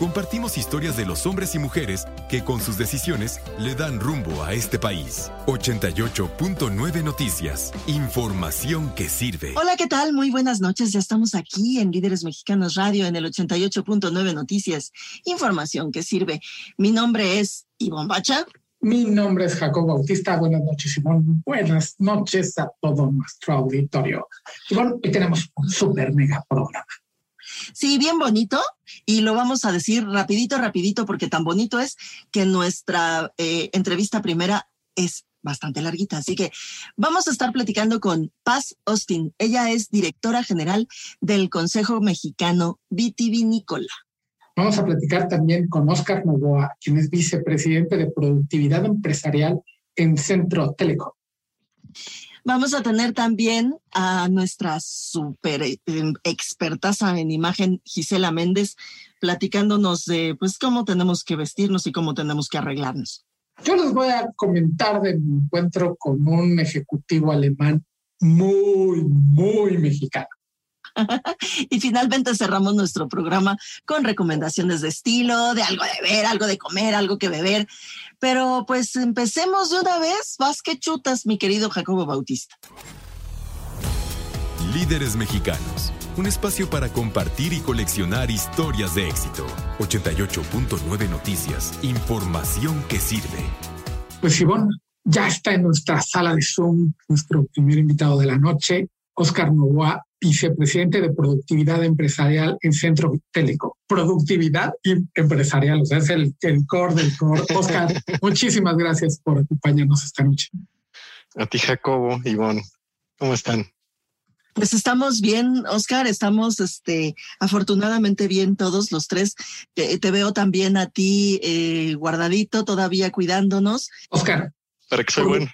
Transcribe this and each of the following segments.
Compartimos historias de los hombres y mujeres que con sus decisiones le dan rumbo a este país. 88.9 Noticias. Información que sirve. Hola, ¿qué tal? Muy buenas noches. Ya estamos aquí en Líderes Mexicanos Radio en el 88.9 Noticias. Información que sirve. Mi nombre es Ivonne Bacha. Mi nombre es Jacob Bautista. Buenas noches, Ivonne. Buenas noches a todo nuestro auditorio. Ivonne, hoy tenemos un super mega programa. Sí, bien bonito. Y lo vamos a decir rapidito, rapidito, porque tan bonito es que nuestra eh, entrevista primera es bastante larguita. Así que vamos a estar platicando con Paz Austin. Ella es directora general del Consejo Mexicano Vitivinícola. Vamos a platicar también con Oscar Novoa, quien es vicepresidente de Productividad Empresarial en Centro Telecom. Vamos a tener también a nuestra super eh, expertaza en imagen, Gisela Méndez, platicándonos de pues cómo tenemos que vestirnos y cómo tenemos que arreglarnos. Yo les voy a comentar de mi encuentro con un ejecutivo alemán muy, muy mexicano. y finalmente cerramos nuestro programa con recomendaciones de estilo, de algo de ver, algo de comer, algo que beber. Pero pues empecemos de una vez. Vas que chutas, mi querido Jacobo Bautista. Líderes mexicanos. Un espacio para compartir y coleccionar historias de éxito. 88.9 Noticias. Información que sirve. Pues Ivonne, ya está en nuestra sala de Zoom nuestro primer invitado de la noche, Oscar Novoa, vicepresidente de Productividad Empresarial en Centro Télico. Productividad empresarial, o sea, es el, el core del core. Oscar, muchísimas gracias por acompañarnos esta noche. A ti, Jacobo, Ivonne, ¿cómo están? Pues estamos bien, Oscar, estamos este, afortunadamente bien todos los tres. Te, te veo también a ti eh, guardadito, todavía cuidándonos. Oscar. Para que soy bueno.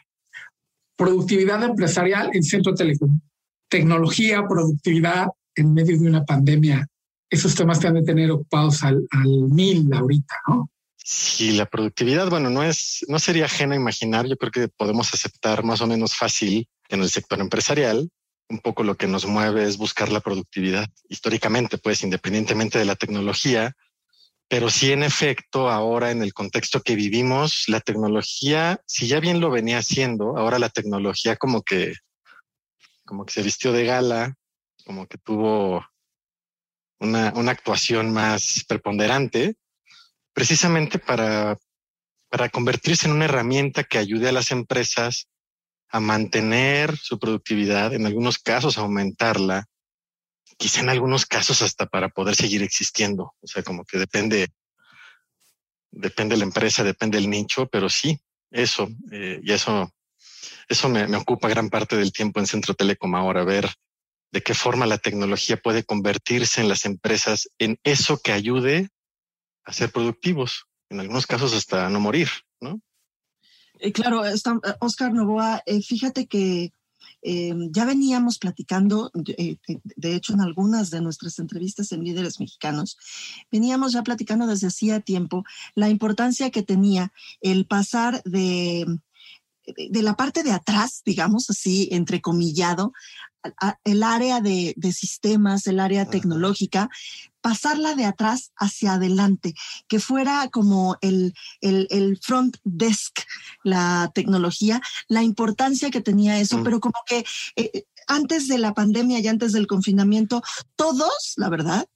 Productividad empresarial en Centro Telecom. Tecnología, productividad en medio de una pandemia. Esos temas te han de tener ocupados al, al mil ahorita, ¿no? Sí, la productividad, bueno, no es, no sería ajeno a imaginar. Yo creo que podemos aceptar más o menos fácil en el sector empresarial un poco lo que nos mueve es buscar la productividad históricamente, pues independientemente de la tecnología, pero sí en efecto ahora en el contexto que vivimos, la tecnología, si ya bien lo venía haciendo, ahora la tecnología como que, como que se vistió de gala, como que tuvo una, una actuación más preponderante, precisamente para, para convertirse en una herramienta que ayude a las empresas a mantener su productividad, en algunos casos aumentarla, quizá en algunos casos hasta para poder seguir existiendo. O sea, como que depende, depende la empresa, depende el nicho, pero sí, eso, eh, y eso, eso me, ocupa gran parte del tiempo en Centro Telecom ahora, ver de qué forma la tecnología puede convertirse en las empresas en eso que ayude a ser productivos, en algunos casos hasta no morir, ¿no? Eh, claro, está, Oscar Novoa, eh, fíjate que eh, ya veníamos platicando, eh, de hecho en algunas de nuestras entrevistas en líderes mexicanos, veníamos ya platicando desde hacía tiempo la importancia que tenía el pasar de, de la parte de atrás, digamos así, entrecomillado, el área de, de, sistemas, el área tecnológica, pasarla de atrás hacia adelante, que fuera como el, el, el, front desk, la tecnología, la importancia que tenía eso, mm. pero como que eh, antes de la pandemia y antes del confinamiento, todos, la verdad,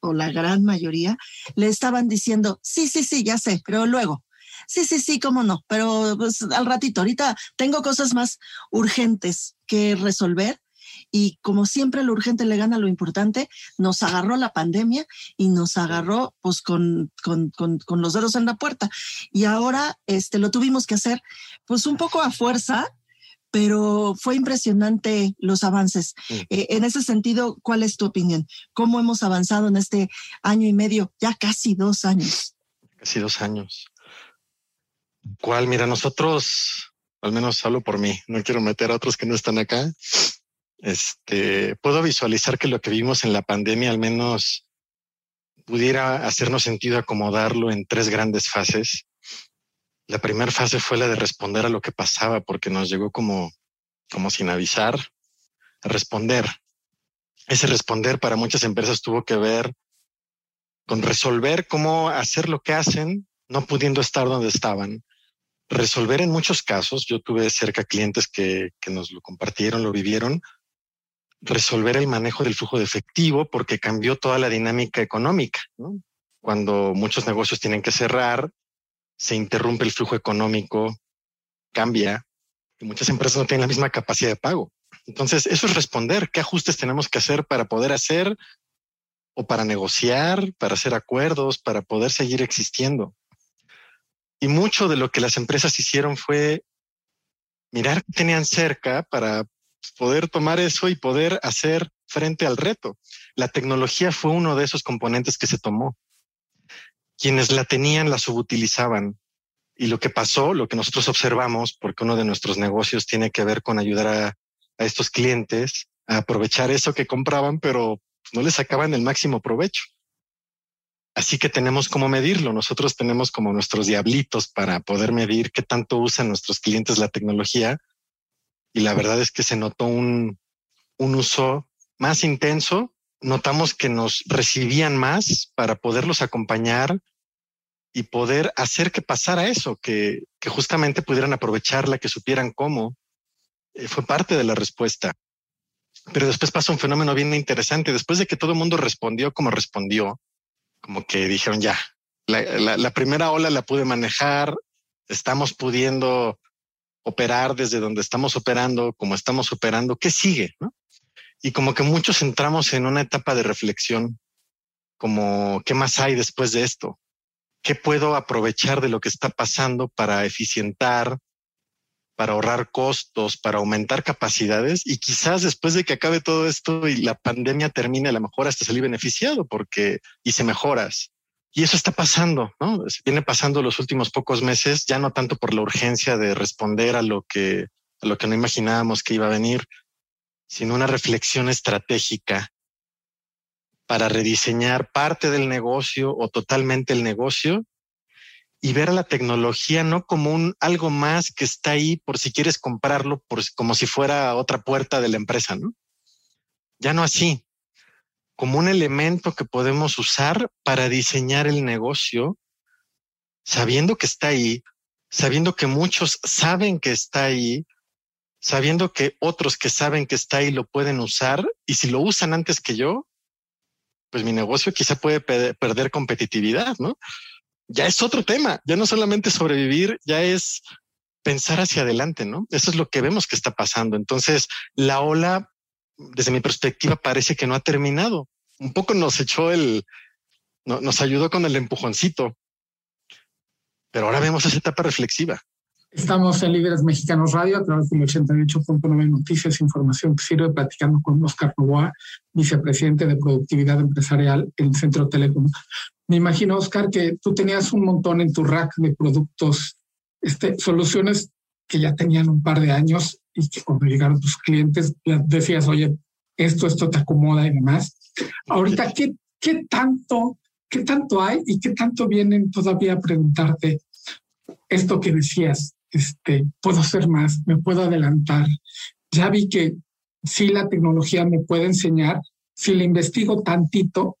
o la gran mayoría, le estaban diciendo, sí, sí, sí, ya sé, pero luego, sí, sí, sí, cómo no, pero pues al ratito, ahorita tengo cosas más urgentes que resolver y como siempre lo urgente le gana lo importante, nos agarró la pandemia y nos agarró pues con, con, con, con los dedos en la puerta. Y ahora este, lo tuvimos que hacer pues un poco a fuerza, pero fue impresionante los avances. Mm. Eh, en ese sentido, ¿cuál es tu opinión? ¿Cómo hemos avanzado en este año y medio, ya casi dos años? Casi dos años. ¿Cuál? Mira, nosotros, al menos hablo por mí, no quiero meter a otros que no están acá. Este, puedo visualizar que lo que vimos en la pandemia al menos pudiera hacernos sentido acomodarlo en tres grandes fases. La primera fase fue la de responder a lo que pasaba, porque nos llegó como, como sin avisar, a responder. Ese responder para muchas empresas tuvo que ver con resolver cómo hacer lo que hacen, no pudiendo estar donde estaban. Resolver en muchos casos, yo tuve cerca clientes que, que nos lo compartieron, lo vivieron, resolver el manejo del flujo de efectivo porque cambió toda la dinámica económica. ¿no? Cuando muchos negocios tienen que cerrar, se interrumpe el flujo económico, cambia y muchas empresas no tienen la misma capacidad de pago. Entonces, eso es responder. ¿Qué ajustes tenemos que hacer para poder hacer o para negociar, para hacer acuerdos, para poder seguir existiendo? Y mucho de lo que las empresas hicieron fue mirar qué tenían cerca para poder tomar eso y poder hacer frente al reto. La tecnología fue uno de esos componentes que se tomó quienes la tenían la subutilizaban. Y lo que pasó, lo que nosotros observamos, porque uno de nuestros negocios tiene que ver con ayudar a, estos clientes a aprovechar eso que compraban, pero no les sacaban el máximo provecho. Así que tenemos cómo medirlo. Nosotros tenemos como nuestros diablitos para poder medir qué tanto usan nuestros clientes la tecnología. Y la verdad es que se notó un, un uso más intenso. Notamos que nos recibían más para poderlos acompañar y poder hacer que pasara eso, que, que justamente pudieran aprovecharla, que supieran cómo. Eh, fue parte de la respuesta. Pero después pasó un fenómeno bien interesante. Después de que todo el mundo respondió como respondió, como que dijeron ya, la, primera ola la pude manejar, estamos pudiendo operar desde donde estamos operando, como estamos operando, ¿qué sigue? Y como que muchos entramos en una etapa de reflexión, como, ¿qué más hay después de esto? qué puedo aprovechar de lo que está pasando para eficientar, para ahorrar costos, para aumentar capacidades y quizás después de que acabe todo esto y la pandemia termine, a lo mejor hasta salir beneficiado porque hice mejoras. Y eso está pasando, ¿no? Viene pasando los últimos pocos meses, ya no tanto por la urgencia de responder a lo que, a lo que no imaginábamos que iba a venir, sino una reflexión estratégica para rediseñar parte del negocio o totalmente el negocio y ver a la tecnología no como un algo más que está ahí por si quieres comprarlo, por, como si fuera otra puerta de la empresa, ¿no? Ya no así, como un elemento que podemos usar para diseñar el negocio, sabiendo que está ahí, sabiendo que muchos saben que está ahí, sabiendo que otros que saben que está ahí lo pueden usar y si lo usan antes que yo, pues mi negocio quizá puede perder competitividad, ¿no? Ya es otro tema, ya no solamente sobrevivir, ya es pensar hacia adelante, ¿no? Eso es lo que vemos que está pasando. Entonces, la ola, desde mi perspectiva, parece que no ha terminado. Un poco nos echó el, nos ayudó con el empujoncito, pero ahora vemos esa etapa reflexiva. Estamos en Líderes Mexicanos Radio a través del 88.9 Noticias, información que sirve platicando con Oscar Novoa, vicepresidente de Productividad Empresarial en Centro Telecom. Me imagino, Oscar, que tú tenías un montón en tu rack de productos, este, soluciones que ya tenían un par de años y que cuando llegaron tus clientes decías, oye, esto, esto te acomoda y demás. Ahorita, ¿qué, qué tanto, qué tanto hay y qué tanto vienen todavía a preguntarte esto que decías? este, puedo hacer más, me puedo adelantar. Ya vi que si la tecnología me puede enseñar, si le investigo tantito,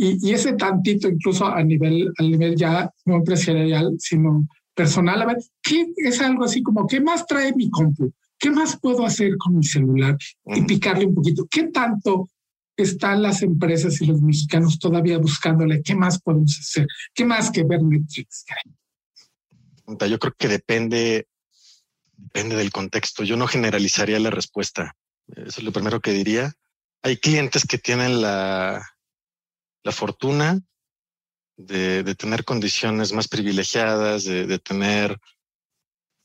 y, ese tantito incluso a nivel, a nivel ya no empresarial, sino personal, a ver, ¿qué es algo así como, ¿qué más trae mi compu? ¿Qué más puedo hacer con mi celular? Y picarle un poquito. ¿Qué tanto están las empresas y los mexicanos todavía buscándole? ¿Qué más podemos hacer? ¿Qué más que ver Netflix? Yo creo que depende, depende del contexto. Yo no generalizaría la respuesta. Eso es lo primero que diría. Hay clientes que tienen la, la fortuna de, de, tener condiciones más privilegiadas, de, de tener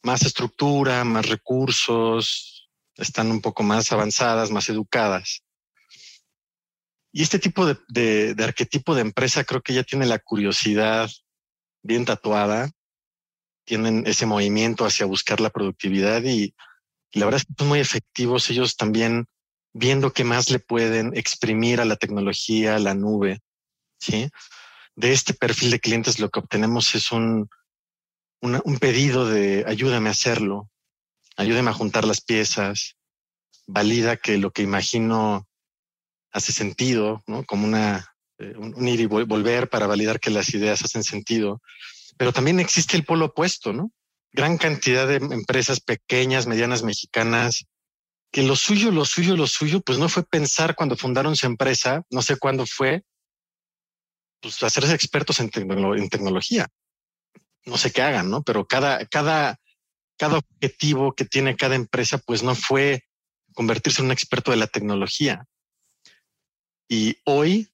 más estructura, más recursos, están un poco más avanzadas, más educadas. Y este tipo de, de, de, arquetipo de empresa creo que ya tiene la curiosidad bien tatuada, tienen ese movimiento hacia buscar la productividad y, y la verdad es que son muy efectivos ellos también viendo qué más le pueden exprimir a la tecnología, a la nube. ¿sí? De este perfil de clientes lo que obtenemos es un, un pedido de ayúdame a hacerlo, ayúdame a juntar las piezas, valida que lo que imagino hace sentido, ¿no? Como una, eh, un, un, ir y volver para validar que las ideas hacen sentido. Pero también existe el polo opuesto, ¿no? Gran cantidad de empresas pequeñas, medianas mexicanas, que lo suyo, lo suyo, lo suyo, pues no fue pensar cuando fundaron su empresa, no sé cuándo fue, pues hacerse expertos en, tecno en tecnología no sé qué hagan, ¿no? Pero cada, cada, cada objetivo que tiene cada empresa, pues no fue convertirse en un experto de la tecnología. Y hoy,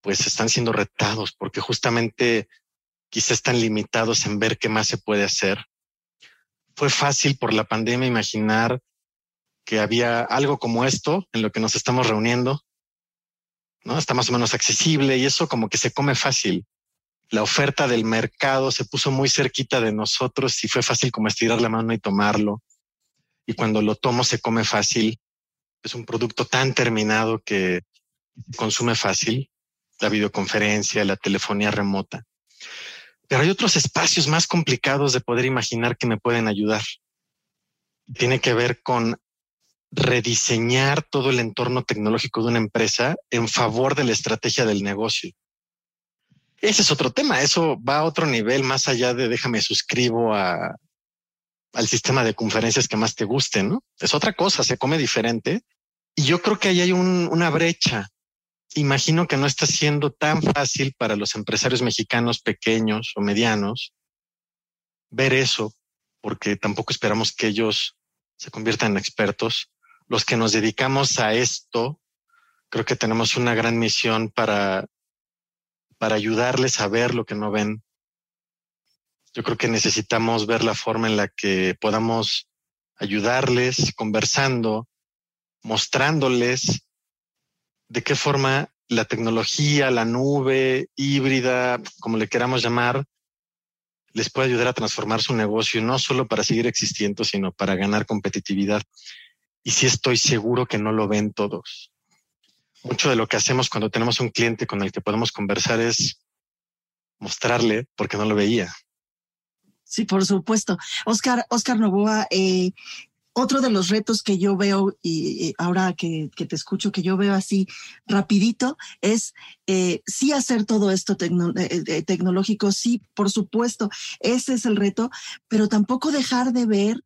pues están siendo retados porque justamente quizá están limitados en ver qué más se puede hacer. Fue fácil por la pandemia imaginar que había algo como esto en lo que nos estamos reuniendo, ¿no? Está más o menos accesible y eso como que se come fácil la oferta del mercado se puso muy cerquita de nosotros y fue fácil como estirar la mano y tomarlo. Y cuando lo tomo se come fácil. Es un producto tan terminado que consume fácil. La videoconferencia, la telefonía remota. Pero hay otros espacios más complicados de poder imaginar que me pueden ayudar. Tiene que ver con rediseñar todo el entorno tecnológico de una empresa en favor de la estrategia del negocio. Ese es otro tema. Eso va a otro nivel más allá de déjame suscribo a, al sistema de conferencias que más te guste, ¿no? Es otra cosa, se come diferente. Y yo creo que ahí hay un, una brecha. Imagino que no está siendo tan fácil para los empresarios mexicanos pequeños o medianos ver eso, porque tampoco esperamos que ellos se conviertan en expertos. Los que nos dedicamos a esto, creo que tenemos una gran misión para para ayudarles a ver lo que no ven. Yo creo que necesitamos ver la forma en la que podamos ayudarles conversando, mostrándoles de qué forma la tecnología, la nube híbrida, como le queramos llamar, les puede ayudar a transformar su negocio, no solo para seguir existiendo, sino para ganar competitividad. Y sí estoy seguro que no lo ven todos mucho de lo que hacemos cuando tenemos un cliente con el que podemos conversar es mostrarle porque no lo veía. Sí, por supuesto. Oscar, Oscar Novoa, eh, otro de los retos que yo veo y, ahora que, que, te escucho, que yo veo así rapidito, es eh, sí hacer todo esto eh, tecnológico, sí, por supuesto, ese es el reto, pero tampoco dejar de ver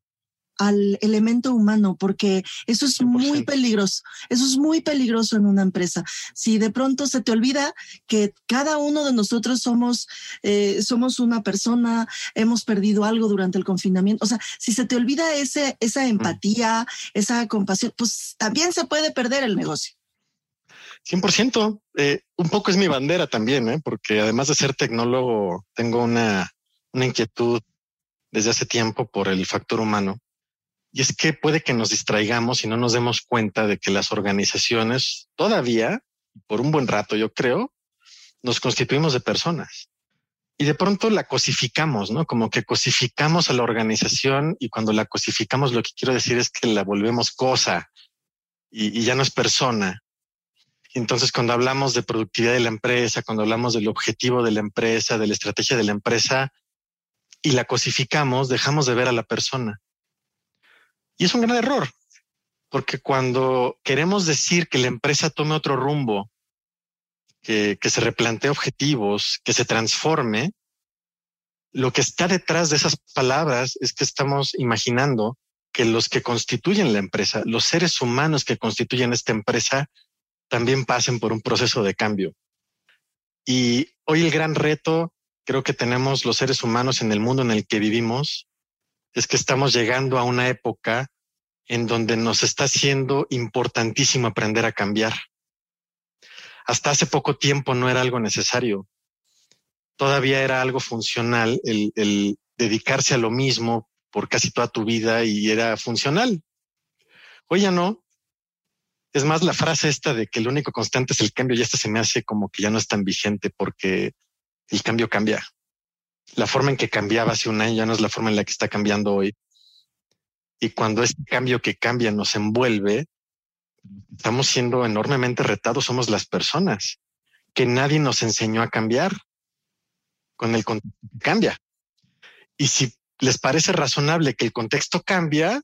al elemento humano, porque eso es 100%. muy peligroso. Eso es muy peligroso en una empresa. Si de pronto se te olvida que cada uno de nosotros somos, eh, somos una persona, hemos perdido algo durante el confinamiento. O sea, si se te olvida ese, esa empatía, esa compasión, pues también se puede perder el negocio. 100%. Eh, un poco es mi bandera también, ¿eh? porque además de ser tecnólogo, tengo una, una inquietud desde hace tiempo por el factor humano. Y es que puede que nos distraigamos y no nos demos cuenta de que las organizaciones todavía, por un buen rato, yo creo, nos constituimos de personas. Y de pronto la cosificamos, ¿no? Como que cosificamos a la organización y cuando la cosificamos lo que quiero decir es que la volvemos cosa y, y ya no es persona. Entonces, cuando hablamos de productividad de la empresa, cuando hablamos del objetivo de la empresa, de la estrategia de la empresa y la cosificamos, dejamos de ver a la persona. Y es un gran error, porque cuando queremos decir que la empresa tome otro rumbo, que, que se replantee objetivos, que se transforme, lo que está detrás de esas palabras es que estamos imaginando que los que constituyen la empresa, los seres humanos que constituyen esta empresa, también pasen por un proceso de cambio. Y hoy el gran reto creo que tenemos los seres humanos en el mundo en el que vivimos es que estamos llegando a una época en donde nos está siendo importantísimo aprender a cambiar. Hasta hace poco tiempo no era algo necesario. Todavía era algo funcional el, el dedicarse a lo mismo por casi toda tu vida y era funcional. Hoy ya no. Es más, la frase esta de que el único constante es el cambio, y esta se me hace como que ya no es tan vigente porque el cambio cambia. La forma en que cambiaba hace un año ya no es la forma en la que está cambiando hoy. Y cuando este cambio que cambia nos envuelve, estamos siendo enormemente retados, somos las personas, que nadie nos enseñó a cambiar con el contexto que cambia. Y si les parece razonable que el contexto cambia,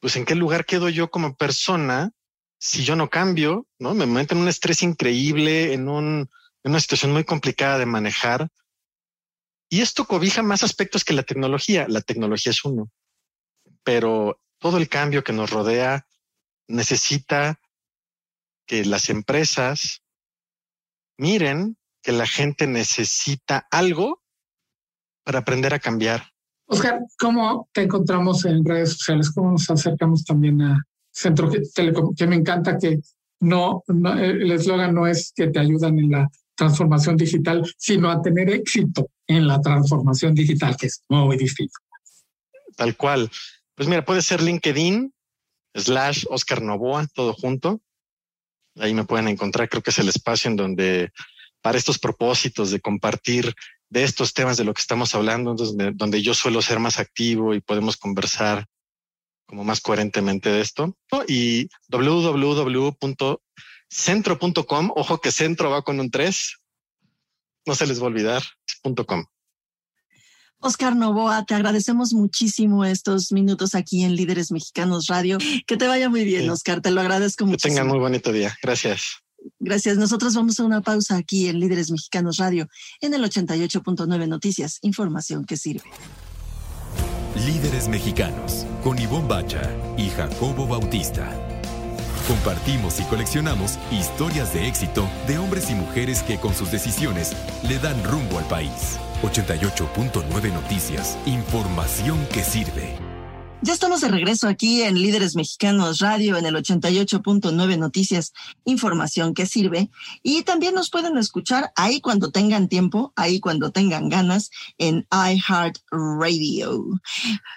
pues en qué lugar quedo yo como persona si yo no cambio, ¿no? Me meto en un estrés increíble, en, un, en una situación muy complicada de manejar. Y esto cobija más aspectos que la tecnología. La tecnología es uno pero todo el cambio que nos rodea necesita que las empresas miren que la gente necesita algo para aprender a cambiar. Oscar, ¿cómo te encontramos en redes sociales? ¿Cómo nos acercamos también a Centro Telecom? Que me encanta que no, el eslogan no es que te ayudan en la transformación digital, sino a tener éxito en la transformación digital, que es muy distinto. Tal cual. Pues mira, puede ser LinkedIn, slash Oscar Novoa, todo junto. Ahí me pueden encontrar, creo que es el espacio en donde para estos propósitos de compartir de estos temas de lo que estamos hablando, donde, donde yo suelo ser más activo y podemos conversar como más coherentemente de esto. Y www.centro.com, ojo que centro va con un 3, no se les va a olvidar, .com. Oscar Novoa, te agradecemos muchísimo estos minutos aquí en Líderes Mexicanos Radio. Que te vaya muy bien, Oscar, te lo agradezco mucho. Que tengan muy bonito día. Gracias. Gracias. Nosotros vamos a una pausa aquí en Líderes Mexicanos Radio en el 88.9 Noticias, información que sirve. Líderes Mexicanos con Ivonne Bacha y Jacobo Bautista. Compartimos y coleccionamos historias de éxito de hombres y mujeres que con sus decisiones le dan rumbo al país. 88.9 Noticias. Información que sirve. Ya estamos de regreso aquí en Líderes Mexicanos Radio en el 88.9 Noticias, información que sirve. Y también nos pueden escuchar ahí cuando tengan tiempo, ahí cuando tengan ganas, en iHeart Radio.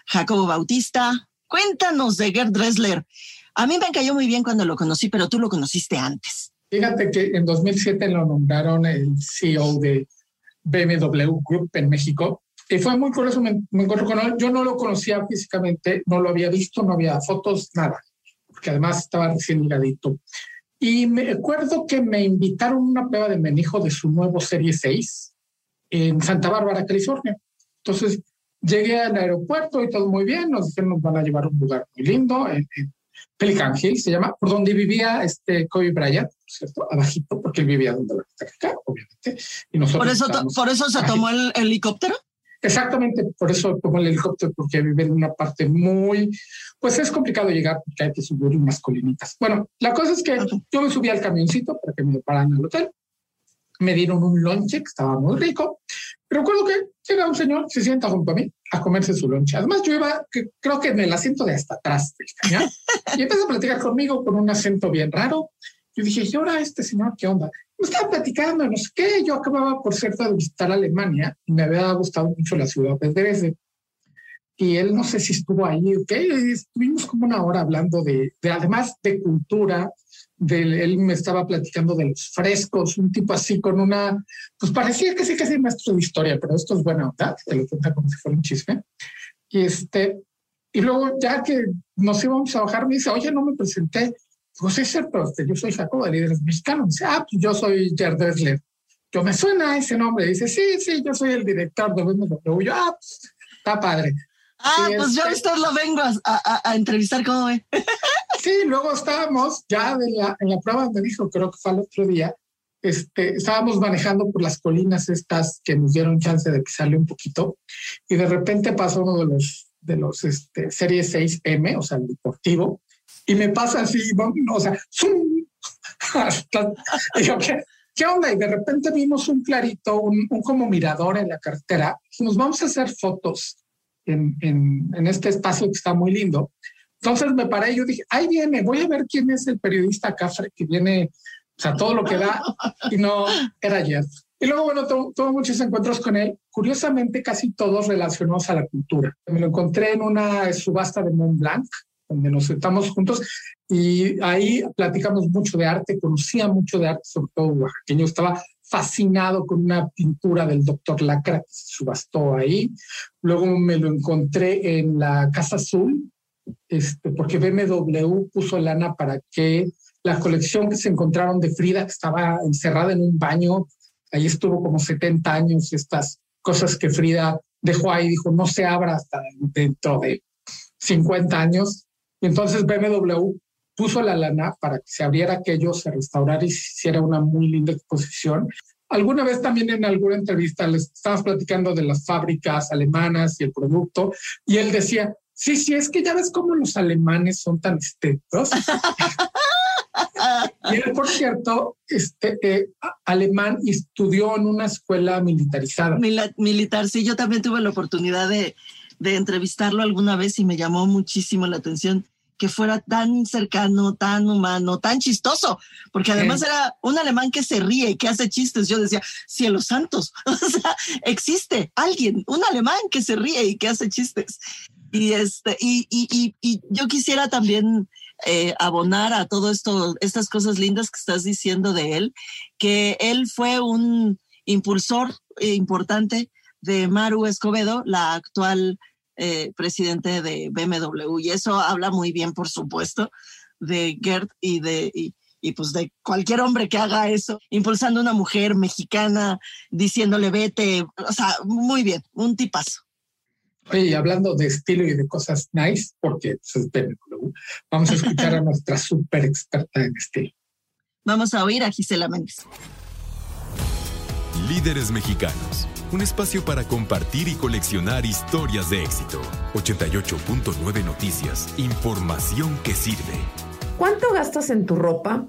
Jacobo Bautista, cuéntanos de Gerd Dressler. A mí me cayó muy bien cuando lo conocí, pero tú lo conociste antes. Fíjate que en 2007 lo nombraron el CEO de BMW Group en México. Y fue muy curioso, me, encontré con él. Yo no lo conocía físicamente, no lo había visto, no había fotos, nada, porque además estaba recién ligadito. Y me acuerdo que me invitaron a una prueba de menijo de su nuevo Serie 6 en Santa Bárbara, California. Entonces llegué al aeropuerto y todo muy bien, nos dijeron nos van a llevar a un lugar muy lindo, en, Pelican Hill se llama, por donde vivía este Kobe Bryant, ¿cierto? Abajito, porque él vivía donde la acá, obviamente. Y nosotros por eso, por eso se tomó el helicóptero. Exactamente, por eso tomó el helicóptero, porque vive en una parte muy, pues es complicado llegar porque hay que subir unas colinitas. Bueno, la cosa es que yo me subí al camioncito para que me paran al hotel me dieron un lonche que estaba muy rico. Recuerdo que llega un señor, se sienta junto a mí a comerse su lonche. Además, yo iba, que, creo que en el asiento de hasta atrás del cañón, y empezó a platicar conmigo con un acento bien raro. Yo dije, ¿y ahora este señor qué onda? Me estaba platicando, no sé qué. Yo acababa, por cierto, de visitar Alemania y me había gustado mucho la ciudad de Dresde. Y él no sé si estuvo ahí o qué. Estuvimos como una hora hablando de, de además de cultura, él me estaba platicando de los frescos, un tipo así con una, pues parecía que sí que es maestro de historia, pero esto es buena onda, te lo cuenta como si fuera un chisme. Y este, y luego ya que nos íbamos a bajar, me dice, oye, no me presenté. Pues es cierto, este, yo soy Jacobo de Líderes Mexicanos. Dice, ah, pues yo soy Jared Dressler. Yo me suena ese nombre. Dice, sí, sí, yo soy el director de BMW. Yo, ah, pues, está padre. Ah, pues yo usted lo vengo a, entrevistar, ¿cómo ve? sí, luego estábamos ya de la, en la prueba me dijo, creo que fue el otro día, este, estábamos manejando por las colinas estas que nos dieron chance de sale un poquito y de repente pasó uno de los de los este, series 6M, o sea, el deportivo, y me pasa así, o sea, ¡zum! y yo, ¿qué, ¿qué, onda? Y de repente vimos un clarito, un, un como mirador en la carretera, nos vamos a hacer fotos en, en, este espacio que está muy lindo, Entonces me paré y yo dije, ahí viene, voy a ver quién es el periodista Cafre que viene, o sea, todo lo que da, y no era Jeff. Y luego, bueno, tuve muchos encuentros con él, curiosamente casi todos relacionados a la cultura. Me lo encontré en una subasta de Mont Blanc, donde nos sentamos juntos y ahí platicamos mucho de arte, conocía mucho de arte, sobre todo oaxaqueño, estaba fascinado con una pintura del doctor Lacra que se subastó ahí. Luego me lo encontré en la Casa Azul, este, porque BMW puso lana para que la colección que se encontraron de Frida, que estaba encerrada en un baño, ahí estuvo como 70 años, estas cosas que Frida dejó ahí, dijo, no se abra hasta dentro de 50 años. Y entonces BMW puso la lana para que se abriera aquello, se restaurara y se hiciera una muy linda exposición. Alguna vez también en alguna entrevista les estábamos platicando de las fábricas alemanas y el producto, y él decía, sí, sí, es que ya ves cómo los alemanes son tan estéticos. y él, por cierto, este, eh, alemán y estudió en una escuela militarizada. militar, sí, yo también tuve la oportunidad de, de entrevistarlo alguna vez y me llamó muchísimo la atención que fuera tan cercano, tan humano, tan chistoso, porque además era un alemán que se ríe y que hace chistes. Yo decía, cielos santos, o sea, existe alguien, un alemán que se ríe y que hace chistes. Y, este, y, y, y, yo quisiera también eh, abonar a todo esto, estas cosas lindas que estás diciendo de él, que él fue un impulsor importante de Maru Escobedo, la actual eh, presidente de BMW. Y eso habla muy bien, por supuesto, de Gert y de... Y, pues de cualquier hombre que haga eso, impulsando a una mujer mexicana, diciéndole vete, o sea, muy bien, un tipazo. Oye, hablando de estilo y de cosas nice, porque pues, es BMW, vamos a escuchar a nuestra súper experta en estilo. Vamos a oír a Gisela Méndez. Líderes mexicanos un espacio para compartir y coleccionar historias de éxito. 88.9 Noticias, información que sirve. ¿Cuánto gastas en tu ropa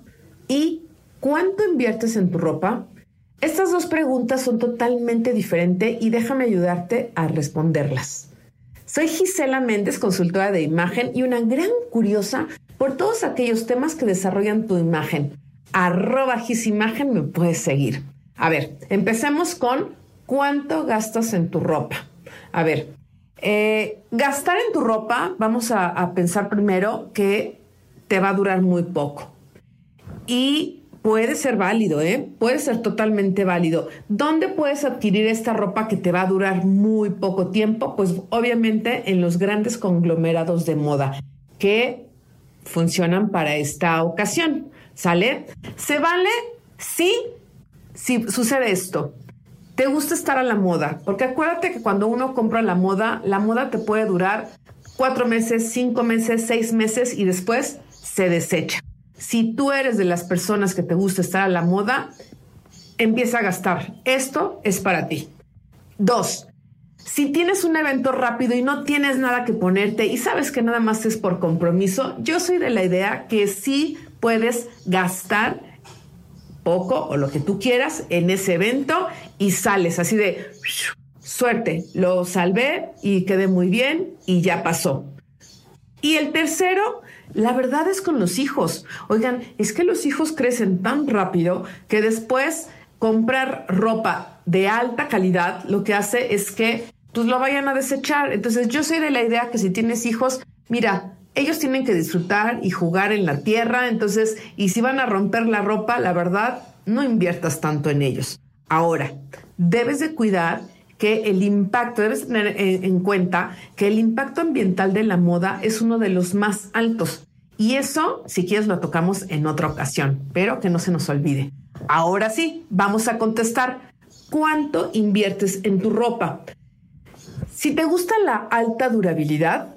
y cuánto inviertes en tu ropa? Estas dos preguntas son totalmente diferentes y déjame ayudarte a responderlas. Soy Gisela Méndez, consultora de imagen y una gran curiosa por todos aquellos temas que desarrollan tu imagen. Arroba Gisimagen me puedes seguir. A ver, empecemos con ¿Cuánto gastas en tu ropa? A ver, eh, gastar en tu ropa, vamos a, pensar primero que te va a durar muy poco. Y puede ser válido, ¿eh? Puede ser totalmente válido. ¿Dónde puedes adquirir esta ropa que te va a durar muy poco tiempo? Pues obviamente en los grandes conglomerados de moda que funcionan para esta ocasión. ¿Sale? ¿Se vale? Sí, si sucede esto te gusta estar a la moda, porque acuérdate que cuando uno compra la moda, la moda te puede durar cuatro meses, cinco meses, seis meses y después se desecha. Si tú eres de las personas que te gusta estar a la moda, empieza a gastar. Esto es para ti. Dos, si tienes un evento rápido y no tienes nada que ponerte y sabes que nada más es por compromiso, yo soy de la idea que sí puedes gastar poco o lo que tú quieras en ese evento y sales así de suerte, lo salvé y quedé muy bien y ya pasó. Y el tercero, la verdad es con los hijos. Oigan, es que los hijos crecen tan rápido que después comprar ropa de alta calidad lo que hace es que pues lo vayan a desechar. Entonces yo soy de la idea que si tienes hijos, mira, ellos tienen que disfrutar y jugar en la tierra, entonces, y si van a romper la ropa, la verdad, no inviertas tanto en ellos. Ahora, debes de cuidar que el impacto, debes tener en cuenta que el impacto ambiental de la moda es uno de los más altos. Y eso, si quieres, lo tocamos en otra ocasión, pero que no se nos olvide. Ahora sí, vamos a contestar. ¿Cuánto inviertes en tu ropa? Si te gusta la alta durabilidad,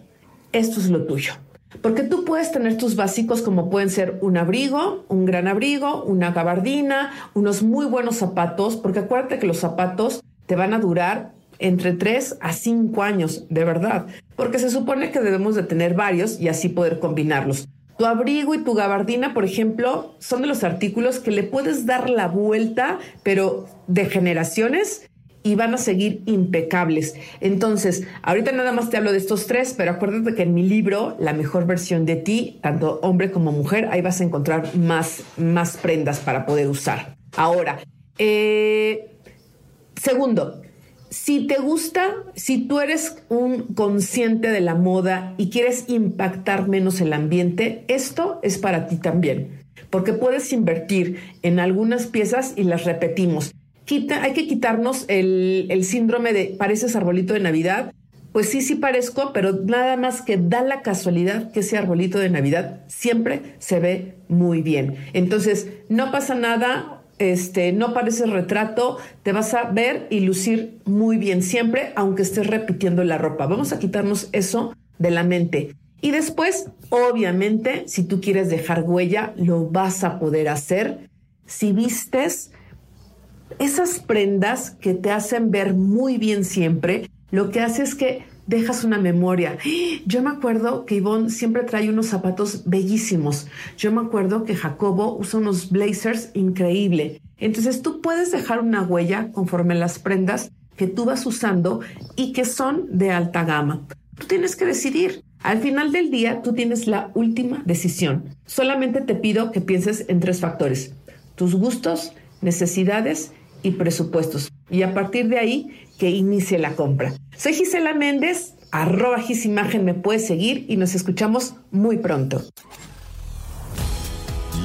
esto es lo tuyo. Porque tú puedes tener tus básicos como pueden ser un abrigo, un gran abrigo, una gabardina, unos muy buenos zapatos, porque acuérdate que los zapatos te van a durar entre 3 a 5 años, de verdad, porque se supone que debemos de tener varios y así poder combinarlos. Tu abrigo y tu gabardina, por ejemplo, son de los artículos que le puedes dar la vuelta, pero de generaciones y van a seguir impecables. Entonces, ahorita nada más te hablo de estos tres, pero acuérdate que en mi libro, La mejor versión de ti, tanto hombre como mujer, ahí vas a encontrar más, más prendas para poder usar. Ahora, eh, segundo, si te gusta, si tú eres un consciente de la moda y quieres impactar menos el ambiente, esto es para ti también, porque puedes invertir en algunas piezas y las repetimos hay que quitarnos el, el síndrome de pareces arbolito de Navidad. Pues sí, sí parezco, pero nada más que da la casualidad que ese arbolito de Navidad siempre se ve muy bien. Entonces, no pasa nada, este, no parece retrato, te vas a ver y lucir muy bien siempre, aunque estés repitiendo la ropa. Vamos a quitarnos eso de la mente. Y después, obviamente, si tú quieres dejar huella, lo vas a poder hacer si vistes esas prendas que te hacen ver muy bien siempre, lo que hace es que dejas una memoria. Yo me acuerdo que Ivonne siempre trae unos zapatos bellísimos. Yo me acuerdo que Jacobo usa unos blazers increíble. Entonces tú puedes dejar una huella conforme las prendas que tú vas usando y que son de alta gama. Tú tienes que decidir. Al final del día, tú tienes la última decisión. Solamente te pido que pienses en tres factores. Tus gustos, necesidades y presupuestos. Y a partir de ahí, que inicie la compra. Soy Gisela Méndez, arroba Gisimagen me puedes seguir y nos escuchamos muy pronto.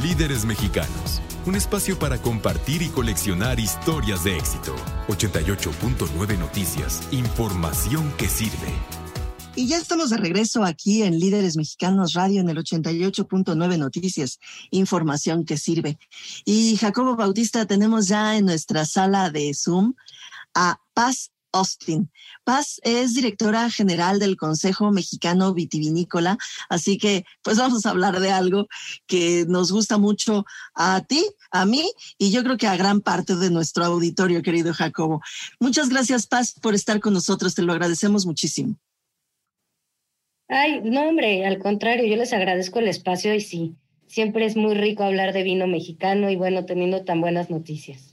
Líderes Mexicanos, un espacio para compartir y coleccionar historias de éxito. 88.9 Noticias, información que sirve. Y ya estamos de regreso aquí en Líderes Mexicanos Radio en el 88.9 Noticias, información que sirve. Y Jacobo Bautista, tenemos ya en nuestra sala de Zoom a Paz Austin. Paz es directora general del Consejo Mexicano Vitivinícola, así que pues vamos a hablar de algo que nos gusta mucho a ti, a mí y yo creo que a gran parte de nuestro auditorio, querido Jacobo. Muchas gracias, Paz, por estar con nosotros, te lo agradecemos muchísimo. Ay, no, hombre, al contrario, yo les agradezco el espacio y sí, siempre es muy rico hablar de vino mexicano y bueno, teniendo tan buenas noticias.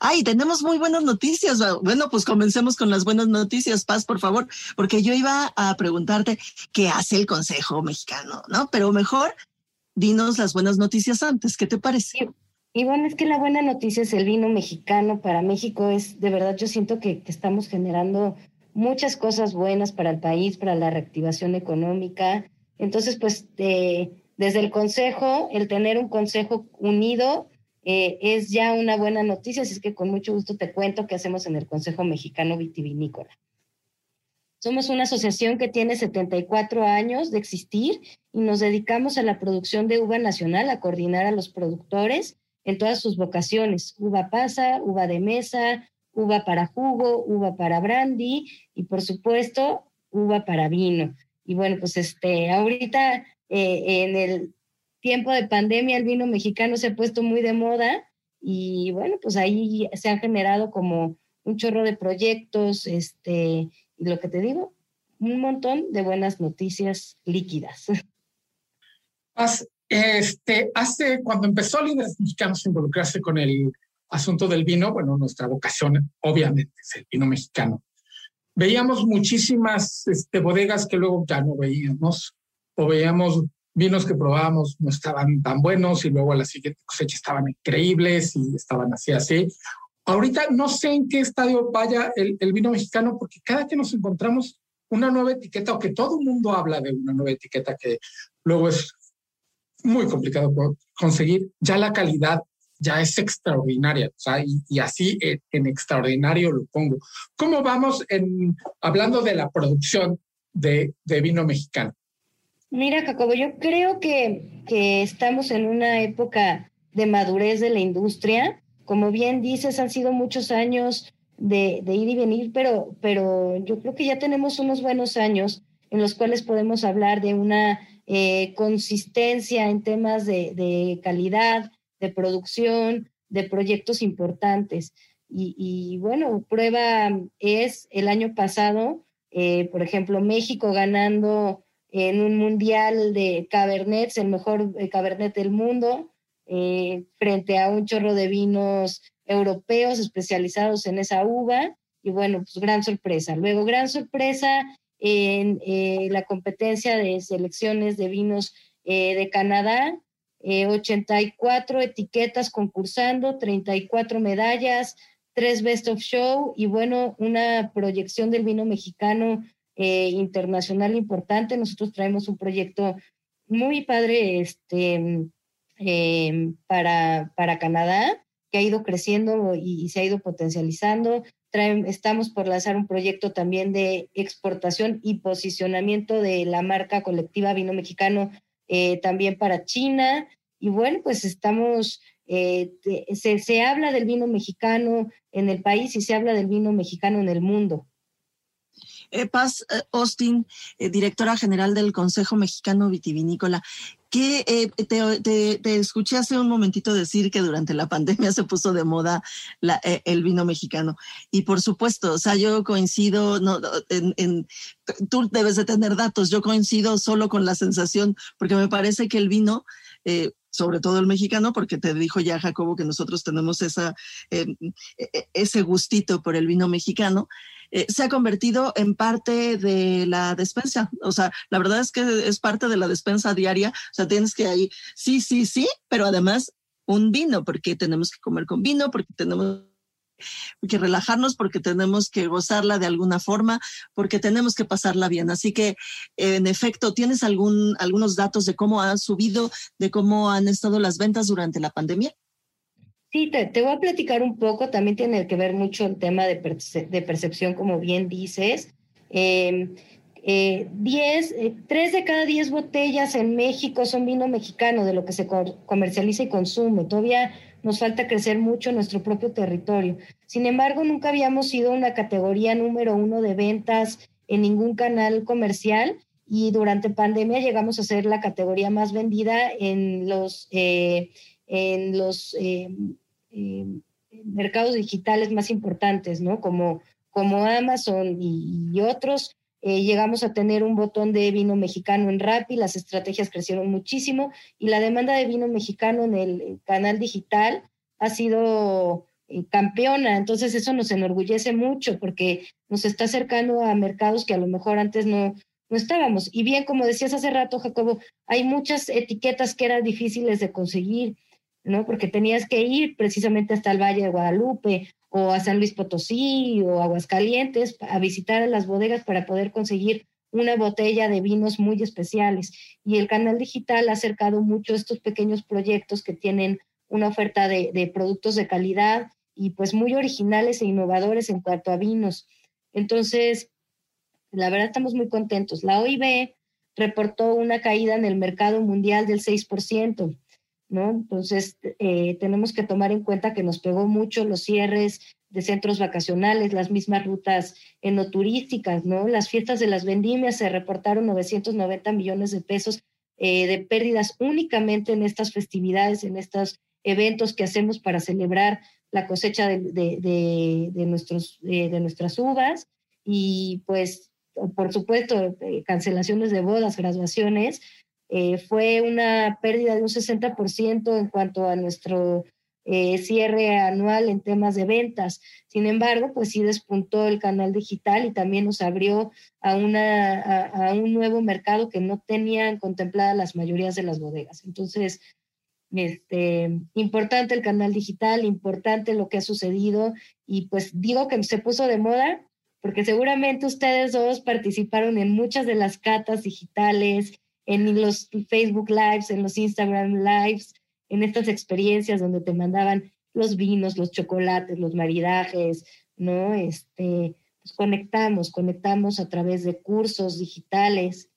Ay, tenemos muy buenas noticias. Bueno, pues comencemos con las buenas noticias, Paz, por favor, porque yo iba a preguntarte qué hace el Consejo Mexicano, ¿no? Pero mejor dinos las buenas noticias antes, ¿qué te parece? Y, bueno, es que la buena noticia es el vino mexicano para México. Es de verdad, yo siento que estamos generando muchas cosas buenas para el país, para la reactivación económica. Entonces, pues desde el Consejo, el tener un Consejo unido eh, es ya una buena noticia, así es que con mucho gusto te cuento qué hacemos en el Consejo Mexicano Vitivinícola. Somos una asociación que tiene 74 años de existir y nos dedicamos a la producción de uva nacional, a coordinar a los productores en todas sus vocaciones, uva pasa, uva de mesa, uva para jugo, uva para brandy y por supuesto uva para vino. Y bueno, pues este, ahorita eh, en el tiempo de pandemia el vino mexicano se ha puesto muy de moda y bueno, pues ahí se han generado como un chorro de proyectos, este, y lo que te digo, un montón de buenas noticias líquidas. Este, hace, cuando empezó Líderes Mexicanos a involucrarse con el asunto del vino, bueno, nuestra vocación obviamente es el vino mexicano. Veíamos muchísimas este, bodegas que luego ya no veíamos, o veíamos vinos que probábamos no estaban tan buenos y luego a la siguiente cosecha estaban increíbles y estaban así, así. Ahorita no sé en qué estadio vaya el, el vino mexicano porque cada que nos encontramos una nueva etiqueta o que todo el mundo habla de una nueva etiqueta que luego es muy complicado conseguir, ya la calidad ya es extraordinaria, y, así en, extraordinario lo pongo. ¿Cómo vamos en, hablando de la producción de, de vino mexicano? Mira, Jacobo, yo creo que, que estamos en una época de madurez de la industria. Como bien dices, han sido muchos años de, ir y venir, pero, pero yo creo que ya tenemos unos buenos años en los cuales podemos hablar de una eh, consistencia en temas de, de calidad, de producción, de proyectos importantes. Y, bueno, prueba es el año pasado, eh, por ejemplo, México ganando en un mundial de Cabernet, el mejor eh, Cabernet del mundo, eh, frente a un chorro de vinos europeos especializados en esa uva. y bueno, pues gran sorpresa. Luego, gran sorpresa en eh, la competencia de selecciones de vinos eh, de Canadá, 84 eh, etiquetas concursando, 34 medallas, tres Best of Show y bueno, una proyección del vino mexicano internacional importante. Nosotros traemos un proyecto muy padre este, para, para Canadá que ha ido creciendo y, se ha ido potencializando. estamos por lanzar un proyecto también de exportación y posicionamiento de la marca colectiva Vino Mexicano eh, también para China. Y bueno, pues estamos, eh, se, se habla del vino mexicano en el país y se habla del vino mexicano en el mundo. Eh, Paz Austin, directora general del Consejo Mexicano Vitivinícola que eh, te, escuché hace un momentito decir que durante la pandemia se puso de moda eh, el vino mexicano. Y por supuesto, o sea, yo coincido, no, en, tú debes de tener datos, yo coincido solo con la sensación, porque me parece que el vino... Eh, sobre todo el mexicano, porque te dijo ya Jacobo que nosotros tenemos e, e, ese gustito por el vino mexicano. Eh, se ha convertido en parte de la despensa. O sea, la verdad es que es parte de la despensa diaria. O sea, tienes que ahí, sí, sí, sí, pero además un vino, porque tenemos que comer con vino, porque tenemos que relajarnos porque tenemos que gozarla de alguna forma, porque tenemos que pasarla bien. Así que, en efecto, ¿tienes algún, algunos datos de cómo ha subido, de cómo han estado las ventas durante la pandemia? Sí, te, voy a platicar un poco, también tiene que ver mucho el tema de, percepción, como bien dices. Em, eh, diez, eh, tres de cada diez botellas en México son vino mexicano, de lo que se comercializa y consume. Todavía nos falta crecer mucho en nuestro propio territorio. Sin embargo, nunca habíamos sido una categoría número uno de ventas en ningún canal comercial y durante pandemia llegamos a ser la categoría más vendida en los, eh, en los eh, mercados digitales más importantes, ¿no? Como, como Amazon y, otros. Eh, llegamos a tener un botón de vino mexicano en Rappi, las estrategias crecieron muchísimo y la demanda de vino mexicano en el canal digital ha sido eh, campeona. Entonces eso nos enorgullece mucho porque nos está acercando a mercados que a lo mejor antes no, no estábamos. Y bien, como decías hace rato, Jacobo, hay muchas etiquetas que eran difíciles de conseguir. ¿No? Porque tenías que ir precisamente hasta el Valle de Guadalupe o a San Luis Potosí o Aguascalientes a visitar las bodegas para poder conseguir una botella de vinos muy especiales. Y el canal digital ha acercado mucho estos pequeños proyectos que tienen una oferta de, de productos de calidad y pues muy originales e innovadores en cuanto a vinos. Entonces, la verdad estamos muy contentos. La OIB reportó una caída en el mercado mundial del 6%. Entonces, eh, tenemos que tomar en cuenta que nos pegó mucho los cierres de centros vacacionales, las mismas rutas enoturísticas, ¿no? Las fiestas de las vendimias se reportaron 990 millones de pesos eh, de pérdidas únicamente en estas festividades, en estos eventos que hacemos para celebrar la cosecha de, nuestros, eh, de nuestras uvas y pues, por supuesto, cancelaciones de bodas, graduaciones, eh, fue una pérdida de un 60% en cuanto a nuestro eh, cierre anual en temas de ventas. Sin embargo, pues sí despuntó el canal digital y también nos abrió a, una, a, un nuevo mercado que no tenían contemplada las mayorías de las bodegas. Entonces, este, importante el canal digital, importante lo que ha sucedido y pues digo que se puso de moda porque seguramente ustedes dos participaron en muchas de las catas digitales, en los Facebook Lives, en los Instagram Lives, en estas experiencias donde te mandaban los vinos, los chocolates, los maridajes, ¿no? Este, pues conectamos, conectamos a través de cursos digitales.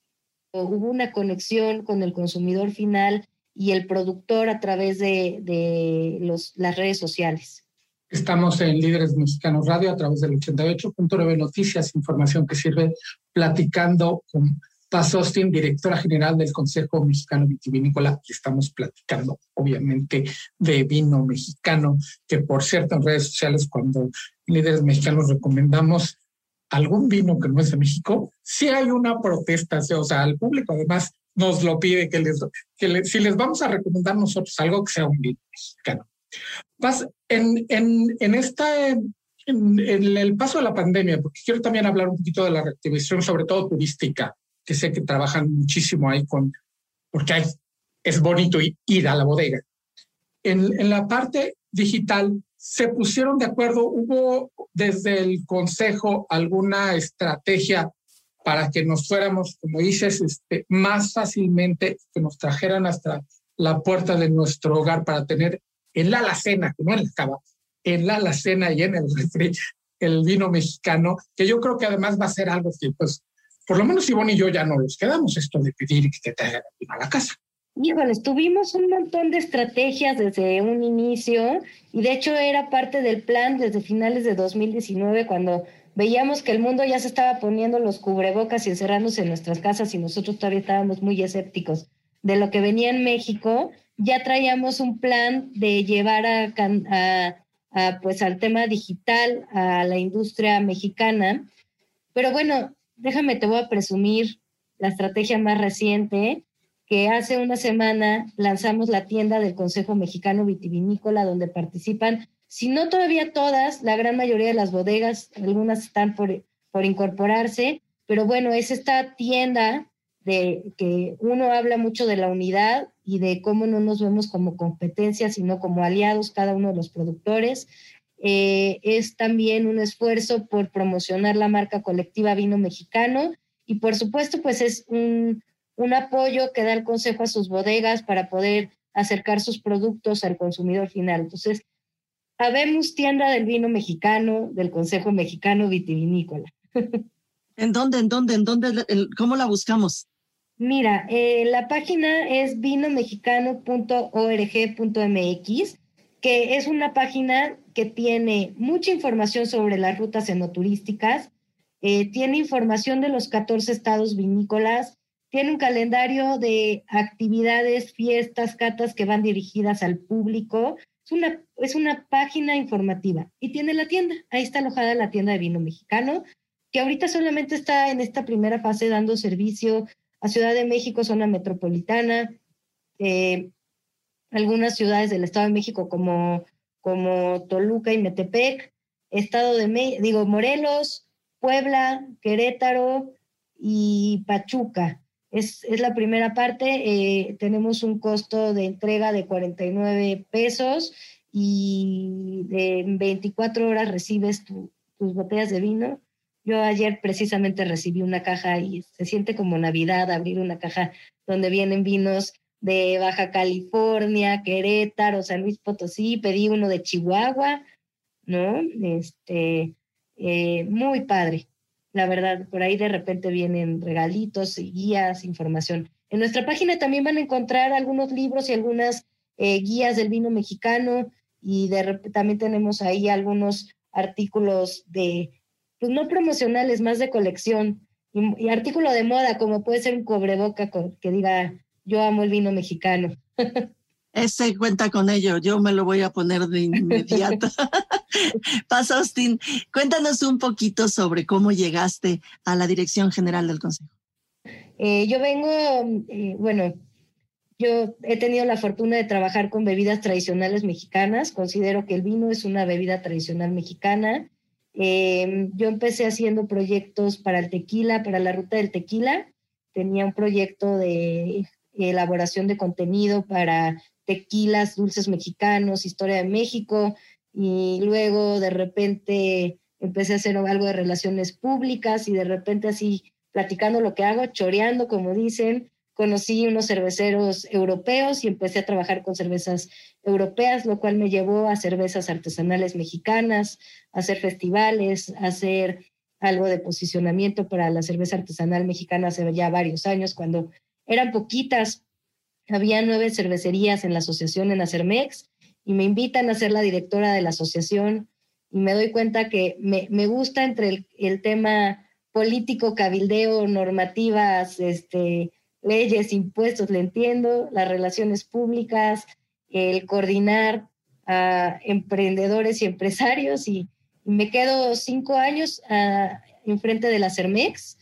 Hubo una conexión con el consumidor final y el productor a través de, de los, las redes sociales. Estamos en Líderes Mexicanos Radio a través del 88.9 Noticias, información que sirve platicando con Paz Austin, directora general del Consejo Mexicano Vitivinícola, y estamos platicando, obviamente, de vino mexicano, que por cierto, en redes sociales, cuando líderes mexicanos recomendamos algún vino que no es de México, sí hay una protesta, o sea, al público además nos lo pide que les, que si les vamos a recomendar nosotros algo que sea un vino mexicano. En, en, en esta en, el paso de la pandemia, porque quiero también hablar un poquito de la reactivación, sobre todo turística, que sé que trabajan muchísimo ahí con, porque hay, es bonito ir a la bodega. En, en la parte digital se pusieron de acuerdo, hubo desde el Consejo alguna estrategia para que nos fuéramos, como dices, este, más fácilmente, que nos trajeran hasta la puerta de nuestro hogar para tener en la alacena, que no en la cava, en la alacena y en el refri, el vino mexicano, que yo creo que además va a ser algo que, pues, por lo menos Ivonne y yo ya no nos quedamos esto de pedir que te traigan a la casa. Híjoles, tuvimos un montón de estrategias desde un inicio y de hecho era parte del plan desde finales de 2019 cuando veíamos que el mundo ya se estaba poniendo los cubrebocas y encerrándose en nuestras casas y nosotros todavía estábamos muy escépticos de lo que venía en México, ya traíamos un plan de llevar a, pues al tema digital a la industria mexicana. Pero bueno, déjame, te voy a presumir la estrategia más reciente que hace una semana lanzamos la tienda del Consejo Mexicano Vitivinícola, donde participan, si no todavía todas, la gran mayoría de las bodegas, algunas están por, por incorporarse, pero bueno, es esta tienda de que uno habla mucho de la unidad y de cómo no nos vemos como competencia, sino como aliados cada uno de los productores. Eh, es también un esfuerzo por promocionar la marca colectiva vino mexicano y por supuesto pues es un, un apoyo que da el Consejo a sus bodegas para poder acercar sus productos al consumidor final. Entonces, habemos tienda del vino mexicano del Consejo Mexicano Vitivinícola. ¿En dónde, en dónde, en dónde, cómo la buscamos? Mira, eh, la página es vinomexicano.org.mx, que es una página que tiene mucha información sobre las rutas enoturísticas, eh, tiene información de los 14 estados vinícolas, tiene un calendario de actividades, fiestas, catas que van dirigidas al público. Es una, es una página informativa y tiene la tienda. Ahí está alojada la tienda de vino mexicano, que ahorita solamente está en esta primera fase dando servicio a Ciudad de México, zona metropolitana, eh, algunas ciudades del Estado de México como, como Toluca y Metepec, Estado de digo Morelos, Puebla, Querétaro y Pachuca. Es, la primera parte. Eh, tenemos un costo de entrega de 49 pesos y en 24 horas recibes tus botellas de vino. Yo ayer precisamente recibí una caja y se siente como Navidad abrir una caja donde vienen vinos de Baja California, Querétaro, San Luis Potosí, pedí uno de Chihuahua, ¿no? Este, eh, muy padre la verdad, por ahí de repente vienen regalitos guías, información. En nuestra página también van a encontrar algunos libros y algunas eh, guías del vino mexicano y también tenemos ahí algunos artículos de, pues no promocionales, más de colección y, y artículo de moda, como puede ser un cobreboca que diga yo amo el vino mexicano. Ese cuenta con ello, yo me lo voy a poner de inmediato. Paz Austin, cuéntanos un poquito sobre cómo llegaste a la dirección general del Consejo. Eh, yo vengo, eh, bueno, yo he tenido la fortuna de trabajar con bebidas tradicionales mexicanas. Considero que el vino es una bebida tradicional mexicana. Eh, yo empecé haciendo proyectos para el tequila, para la ruta del tequila. Tenía un proyecto de elaboración de contenido para tequilas, dulces mexicanos, historia de México, y luego de repente empecé a hacer algo de relaciones públicas y de repente así platicando lo que hago, choreando, como dicen, conocí unos cerveceros europeos y empecé a trabajar con cervezas europeas, lo cual me llevó a cervezas artesanales mexicanas, a hacer festivales, a hacer algo de posicionamiento para la cerveza artesanal mexicana hace ya varios años, cuando eran poquitas, había nueve cervecerías en la asociación en Acermex y me invitan a ser la directora de la asociación. Y me doy cuenta que me, me gusta entre el, tema político, cabildeo, normativas, este, leyes, impuestos, le entiendo, las relaciones públicas, el coordinar a emprendedores y empresarios. Y, me quedo cinco años uh, enfrente de la Cermex.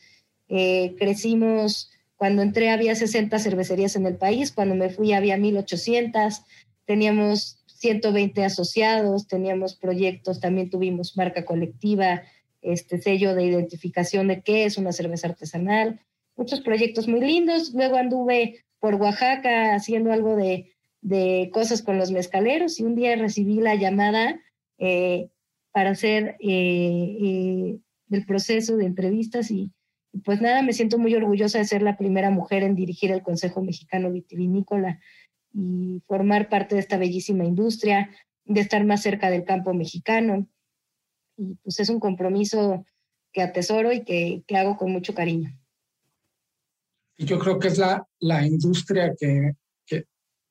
Eh, crecimos cuando entré había 60 cervecerías en el país, cuando me fui había 1800, teníamos 120 asociados, teníamos proyectos, también tuvimos marca colectiva, este sello de identificación de qué es una cerveza artesanal, muchos proyectos muy lindos. Luego anduve por Oaxaca haciendo algo de, de cosas con los mezcaleros y un día recibí la llamada eh, para hacer eh, eh, el proceso de entrevistas y, pues nada, me siento muy orgullosa de ser la primera mujer en dirigir el Consejo Mexicano Vitivinícola y formar parte de esta bellísima industria, de estar más cerca del campo mexicano. Y pues es un compromiso que atesoro y que, hago con mucho cariño. Yo creo que es la, industria que,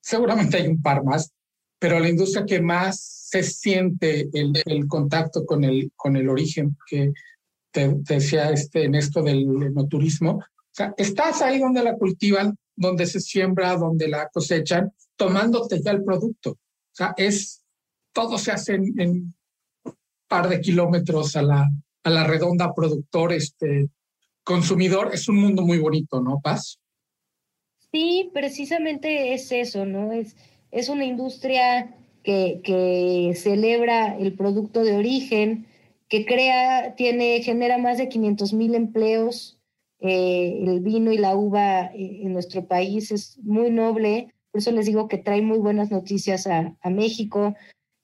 seguramente hay un par más, pero la industria que más se siente el, el contacto con el, con el origen, que te, decía este, en esto del enoturismo, o sea, estás ahí donde la cultivan, donde se siembra, donde la cosechan, tomándote ya el producto. O sea, es, todo se hace en, en par de kilómetros a la, a la redonda productor, este, consumidor. Es un mundo muy bonito, ¿no, Paz? Sí, precisamente es eso, ¿no? Es, es una industria que, que celebra el producto de origen, que crea, tiene, genera más de 500 mil empleos. Eh, el vino y la uva eh, en nuestro país es muy noble, por eso les digo que trae muy buenas noticias a, a México,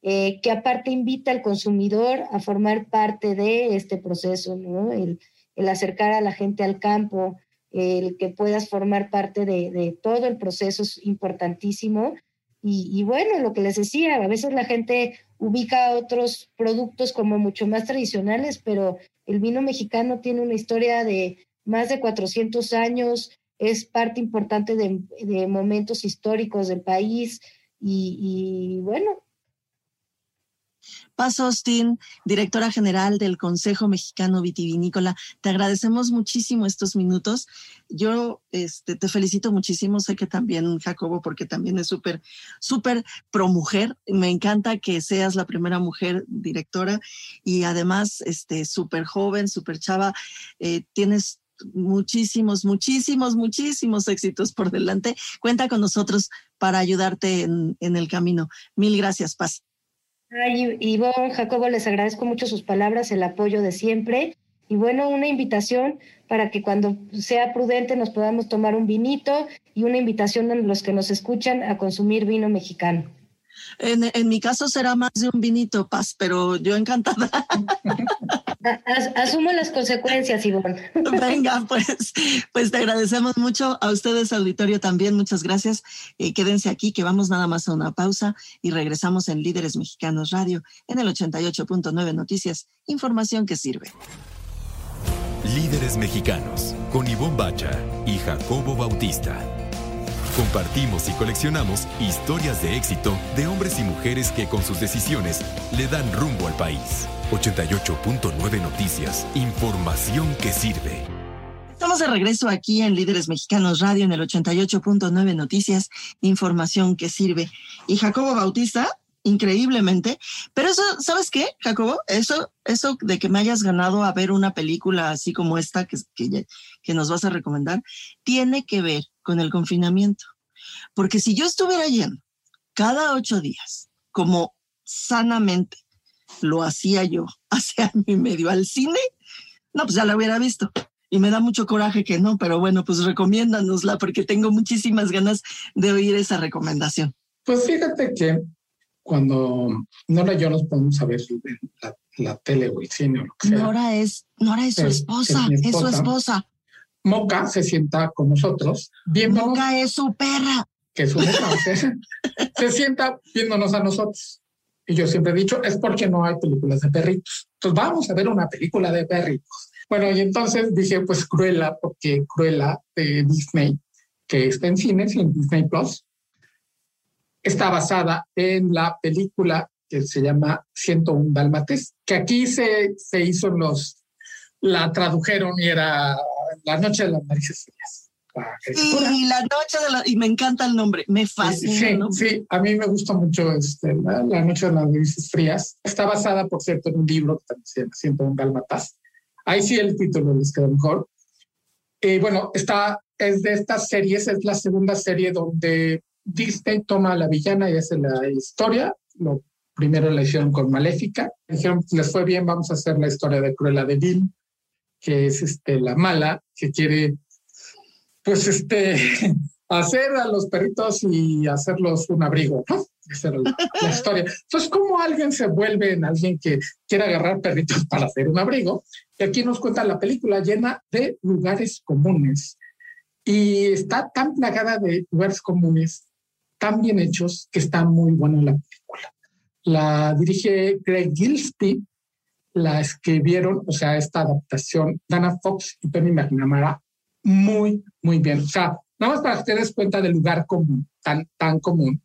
eh, que aparte invita al consumidor a formar parte de este proceso, ¿no? El, el acercar a la gente al campo, el que puedas formar parte de, de todo el proceso es importantísimo. Y, y, bueno, lo que les decía, a veces la gente ubica otros productos como mucho más tradicionales, pero el vino mexicano tiene una historia de más de 400 años, es parte importante de, momentos históricos del país y bueno, Paz Austin, directora general del Consejo Mexicano Vitivinícola, te agradecemos muchísimo estos minutos. Yo este, te felicito muchísimo, sé que también Jacobo, porque también es súper, súper pro mujer. Me encanta que seas la primera mujer directora y además este, súper joven, súper chava. Eh, tienes muchísimos, muchísimos, muchísimos éxitos por delante. Cuenta con nosotros para ayudarte en, en el camino. Mil gracias, Paz. Ay, Ivonne, Jacobo, les agradezco mucho sus palabras, el apoyo de siempre. Y bueno, una invitación para que cuando sea prudente nos podamos tomar un vinito y una invitación a los que nos escuchan a consumir vino mexicano. En, en mi caso será más de un vinito, Paz, pero yo encantada. As, asumo las consecuencias, Ivonne. Venga, pues, pues te agradecemos mucho. A ustedes, auditorio, también. Muchas gracias. Eh, quédense aquí, que vamos nada más a una pausa y regresamos en Líderes Mexicanos Radio en el 88.9 Noticias. Información que sirve. Líderes Mexicanos con Ivonne Bacha y Jacobo Bautista. Compartimos y coleccionamos historias de éxito de hombres y mujeres que con sus decisiones le dan rumbo al país. 88.9 Noticias, información que sirve. Estamos de regreso aquí en Líderes Mexicanos Radio en el 88.9 Noticias, información que sirve. Y Jacobo Bautista, increíblemente, pero eso, ¿sabes qué, Jacobo? Eso, eso de que me hayas ganado a ver una película así como esta que, que, que nos vas a recomendar, tiene que ver con el confinamiento. Porque si yo estuviera yendo cada ocho días, como sanamente lo hacía yo hace año y medio al cine, no, pues ya la hubiera visto. Y me da mucho coraje que no, pero bueno, pues recomiéndanosla porque tengo muchísimas ganas de oír esa recomendación. Pues fíjate que cuando Nora y yo nos podemos a ver la, la, tele o el cine o lo que sea. Nora es, Nora es su es, esposa, es, es, su esposa. Moca se sienta con nosotros viéndonos. Moca es su perra. Que es su se, se sienta viéndonos a nosotros. Y yo siempre he dicho, es porque no hay películas de perritos. Entonces vamos a ver una película de perritos. Bueno, y entonces dije, pues Cruella, porque Cruella de Disney, que está en cines y en Disney Plus, está basada en la película que se llama 101 Dálmates, que aquí se, se hizo los, la tradujeron y era La Noche de las Narices Frías. Sí, la noche de la, y me encanta el nombre, me fascina. Sí, sí, a mí me gusta mucho este, la, la, noche de las narices frías. Está basada, por cierto, en un libro que también se llama Siento un Galmatas. Ahí sí el título les queda mejor. Y bueno, está, es de estas series, es la segunda serie donde Disney toma a la villana y hace la historia lo primero la hicieron con Maléfica. Dijeron, les fue bien, vamos a hacer la historia de Cruella de Vil, que es este, la mala, que quiere, pues, este, hacer a los perritos y hacerlos un abrigo, ¿no? Esa era la, la historia. Entonces, ¿cómo alguien se vuelve en alguien que quiere agarrar perritos para hacer un abrigo? Y aquí nos cuenta la película llena de lugares comunes. Y está tan plagada de lugares comunes, tan bien hechos, que está muy buena la película. La dirige Greg Gilsty, la escribieron, o sea, esta adaptación, Dana Fox y Penny McNamara, muy, muy bien. O sea, nada más para que te des cuenta del lugar común, tan, tan común.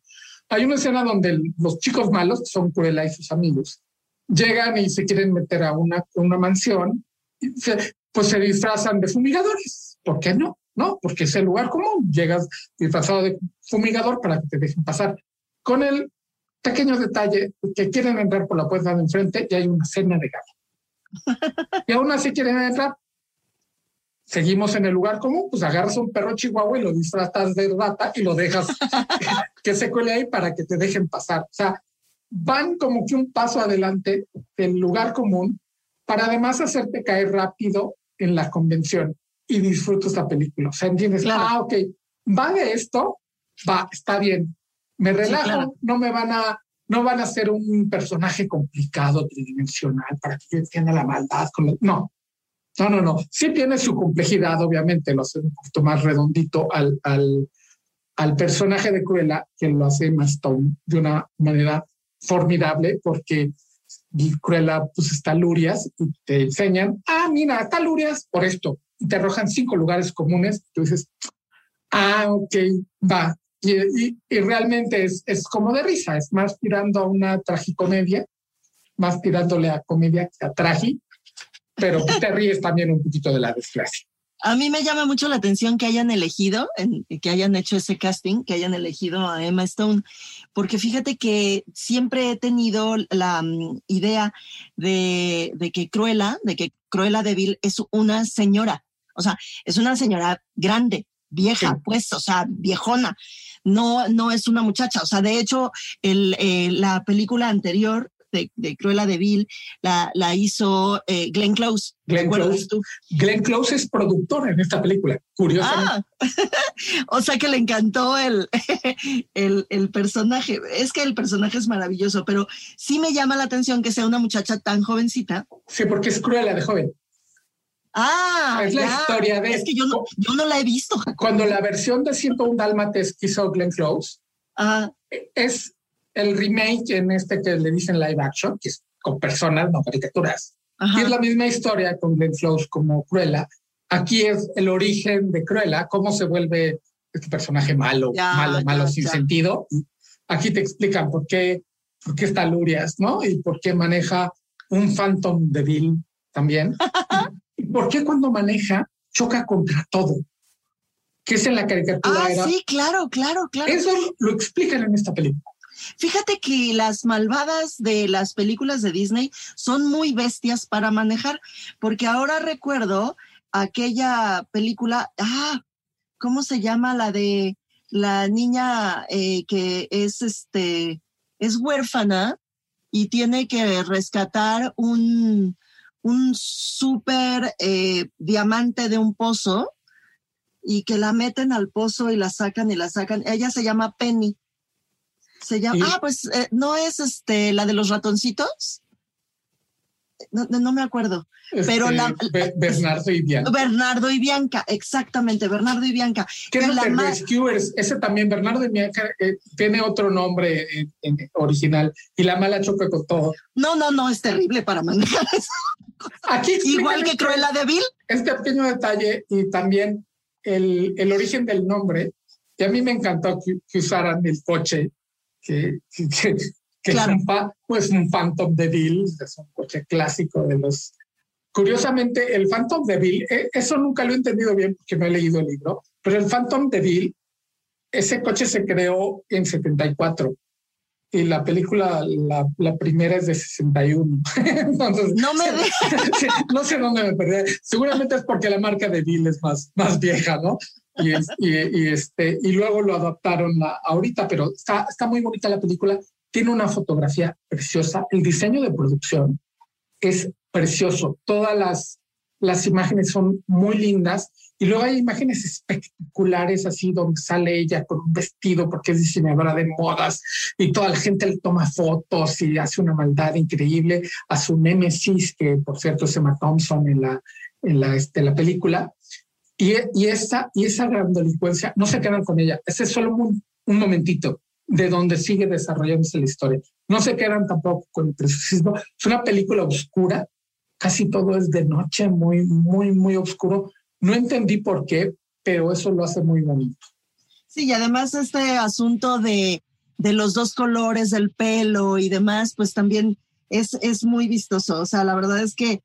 Hay una escena donde los chicos malos, que son Cruella y sus amigos, llegan y se quieren meter a una, una mansión, se, pues se disfrazan de fumigadores. ¿Por qué no? No, porque es el lugar común. Llegas disfrazado de fumigador para que te dejen pasar. Con el pequeño detalle que quieren entrar por la puerta de enfrente y hay una cena de gato. y aún así quieren entrar. Seguimos en el lugar común, pues agarras un perro chihuahua y lo disfrazas de rata y lo dejas que se cuele ahí para que te dejen pasar. O sea, van como que un paso adelante del lugar común para además hacerte caer rápido en la convención y disfrutas la película. O sea, entiendes, Claro. ah, ok, va de esto, va, está bien. Me relajo, claro. no me van a, no van a ser un personaje complicado, tridimensional, para que yo entienda la maldad. Con no, no, no, no. Sí tiene su complejidad, obviamente, lo hace un poquito más redondito al, al, al personaje de Cruella, que lo hace Stone de una manera formidable, porque Cruella pues está Lurias y te enseñan, ah, mira, está Lurias por esto, y te arrojan cinco lugares comunes, tú dices, ah, ok, va. Y, y- y realmente es, es como de risa, es más tirando a una tragicomedia, más tirándole a comedia que a tragi, pero te ríes también un poquito de la desgracia. A mí me llama mucho la atención que hayan elegido, que hayan hecho ese casting, que hayan elegido a Emma Stone, porque fíjate que siempre he tenido la mm, idea de, de que Cruella, de que Cruella de Vil es una señora, o sea, es una señora grande, vieja, Sí. pues, o sea, viejona. No, no es una muchacha. O sea, de hecho, el, eh, la película anterior de, de Cruella de Vil la, la hizo eh, Glenn Close. ¿te Glenn Close. tú? Glenn Close es productor en esta película, curiosamente. Ah, o sea que le encantó el, el, el personaje. Es que el personaje es maravilloso, pero sí me llama la atención que sea una muchacha tan jovencita. Sí, porque es Cruella de joven. Ah, Es la historia de- Es que yo no, yo no la he visto, Jacob. Cuando la versión de 101 Dálmates hizo Glenn Close Ah, es el remake en este que le dicen live action, que es con personas, no caricaturas. ajá. Y es la misma historia con Glenn Close como Cruella. Aquí es el origen de Cruella, cómo se vuelve este personaje malo, Ya, malo, ya, malo, sin sentido. Aquí te explican por qué, por qué está Lurias, ¿no? Y por qué maneja un Phantom de Bill también. por qué cuando maneja choca contra todo. Que es en la caricatura Ah, era. sí, claro, claro, claro. Eso lo explican en esta película. Fíjate que las malvadas de las películas de Disney son muy bestias para manejar, porque ahora recuerdo aquella película, ah, ¿cómo se llama? La de la niña eh, que es este, es huérfana y tiene que rescatar un, un súper eh, diamante de un pozo y que la meten al pozo y la sacan y la sacan. Ella se llama Penny. Se llama, Y- ah, pues eh, no es este la de los ratoncitos. No, no, no me acuerdo. Pero Este, la- Be- Bernardo y Bianca. Bernardo y Bianca, exactamente, Bernardo y Bianca. ¿Qué es que lo la Rescuers? Ese también, Bernardo y Bianca, eh, tiene otro nombre original y la mala choca con todo. No, no, no, es terrible para manejar eso. Aquí Igual que Cruella de Vil. Este pequeño detalle y también el, el origen del nombre. Y a mí me encantó que, que usaran el coche, que, que, que- que Claro. es un, pues un Phantom de Bill, es un coche clásico de los... Curiosamente, el Phantom de Bill, eh, eso nunca lo he entendido bien porque no he leído el libro, pero el Phantom de Bill, ese coche se creó en 74 y la película, la, la primera es de 61. Entonces, No me Sí, no sé dónde me perdí. Seguramente es porque la marca de Bill es más, más vieja, ¿no? Y, es- y, y este, y luego lo adaptaron a- ahorita, pero está, está muy bonita la película. tiene una fotografía preciosa, el diseño de producción es precioso, todas las, las imágenes son muy lindas y luego hay imágenes espectaculares así donde sale ella con un vestido porque es diseñadora de modas y toda la gente le toma fotos y hace una maldad increíble a su némesis, que por cierto es Emma Thompson en la, en la, este, la película. Y, y, esa, y esa gran delincuencia, no se quedan con ella. Ese es solo un, momentito de donde sigue desarrollándose la historia. No se quedan tampoco con el preciosismo. Es una película oscura, casi todo es de noche, muy, muy, muy oscuro. No entendí por qué, pero eso lo hace muy bonito. Sí, y además este asunto de, de los dos colores del pelo y demás, pues también es, es muy vistoso. O sea, la verdad es que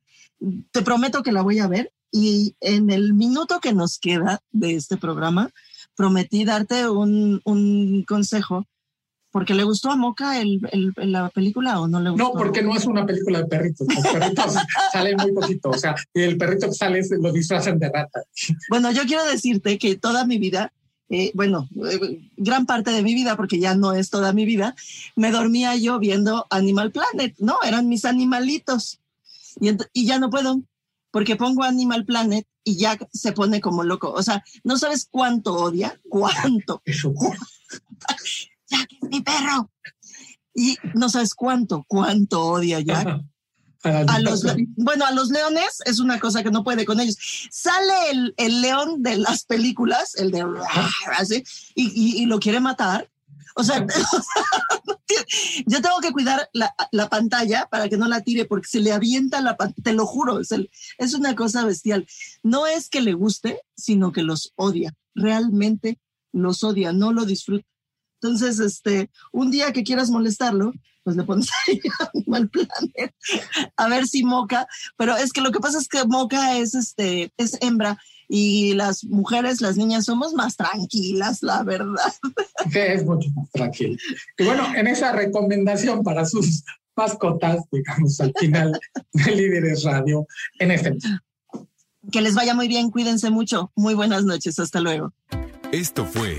te prometo que la voy a ver y en el minuto que nos queda de este programa, prometí darte un, un consejo porque le gustó a Moca el, el, la película o no le gustó? No, porque no es una película de perritos. Los perritos salen muy poquito. O sea, el perrito que sale lo disfrazan de rata. Bueno, yo quiero decirte que toda mi vida, eh, bueno, eh, gran parte de mi vida, porque ya no es toda mi vida, me dormía yo viendo Animal Planet, ¿no? Eran mis animalitos. Y, y ya no puedo, porque pongo Animal Planet y ya se pone como loco. O sea, no sabes cuánto odia, cuánto. Eso. Jack es mi perro. Y no sabes cuánto, cuánto odia Jack. A los, bueno, a los leones es una cosa que no puede con ellos. Sale el, el león de las películas, el de así, y, y, y lo quiere matar. O sea, yo tengo que cuidar la, la, pantalla para que no la tire porque se le avienta la pantalla, te lo juro, es, el, es una cosa bestial. No es que le guste, sino que los odia. Realmente los odia, no lo disfruta. Entonces, este, un día que quieras molestarlo, pues le pones ahí Animal Planet a ver si Moca, pero es que lo que pasa es que Moca es este, es hembra y las mujeres, las niñas somos más tranquilas, la verdad. Sí, es mucho más tranquilo. Y bueno, en esa recomendación para sus mascotas, digamos, al final de Líderes Radio, en este. Que les vaya muy bien, cuídense mucho. Muy buenas noches, hasta luego. Esto fue